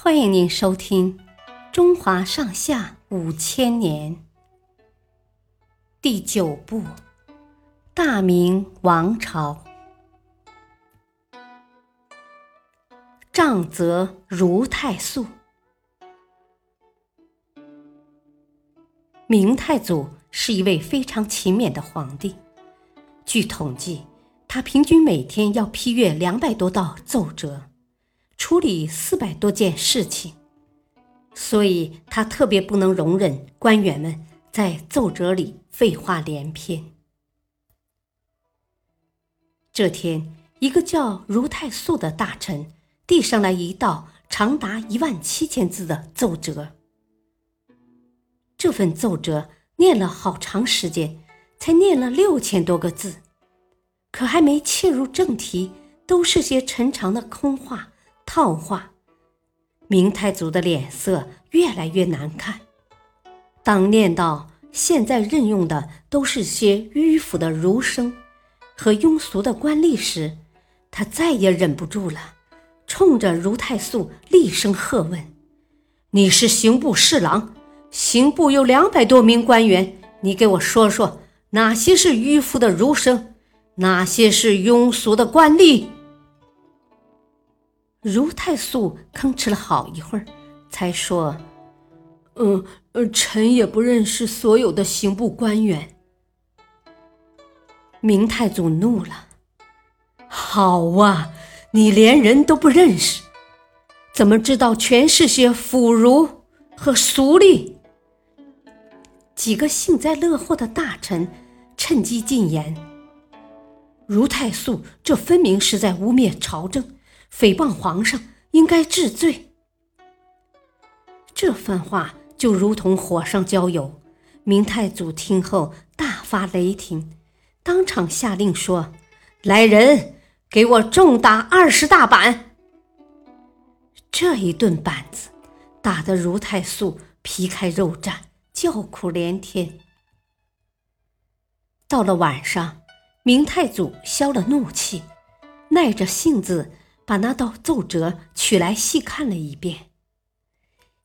欢迎您收听《中华上下五千年》第九部《大明王朝》，杖责如太素。明太祖是一位非常勤勉的皇帝，据统计，他平均每天要批阅两百多道奏折。处理四百多件事情，所以他特别不能容忍官员们在奏折里废话连篇。这天，一个叫如太素的大臣递上来一道长达一万七千字的奏折。这份奏折念了好长时间，才念了六千多个字，可还没切入正题，都是些陈长的空话。套话，明太祖的脸色越来越难看。当念到现在任用的都是些迂腐的儒生和庸俗的官吏时，他再也忍不住了，冲着如太素厉声喝问：“你是刑部侍郎，刑部有两百多名官员，你给我说说，哪些是迂腐的儒生，哪些是庸俗的官吏？”如太素吭哧了好一会儿，才说：“嗯，臣也不认识所有的刑部官员。”明太祖怒了：“好啊，你连人都不认识，怎么知道全是些腐儒和俗吏？”几个幸灾乐祸的大臣趁机进言：“如太素这分明是在污蔑朝政。”诽谤皇上应该治罪。这番话就如同火上浇油。明太祖听后大发雷霆，当场下令说：“来人，给我重打二十大板！”这一顿板子打得如太素皮开肉绽，叫苦连天。到了晚上，明太祖消了怒气，耐着性子。把那道奏折取来细看了一遍，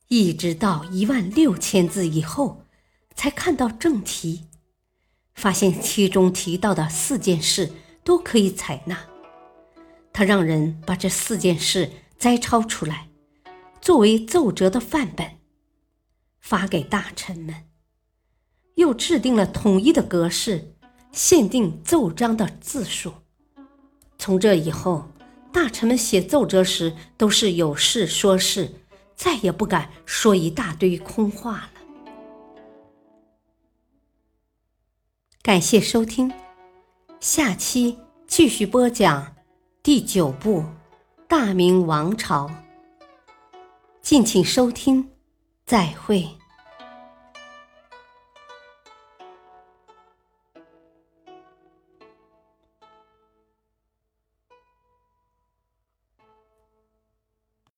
一直到一万六千字以后，才看到正题，发现其中提到的四件事都可以采纳。他让人把这四件事摘抄出来，作为奏折的范本，发给大臣们，又制定了统一的格式，限定奏章的字数。从这以后。大臣们写奏折时都是有事说事，再也不敢说一大堆空话了。感谢收听，下期继续播讲第九部《大明王朝》，敬请收听，再会。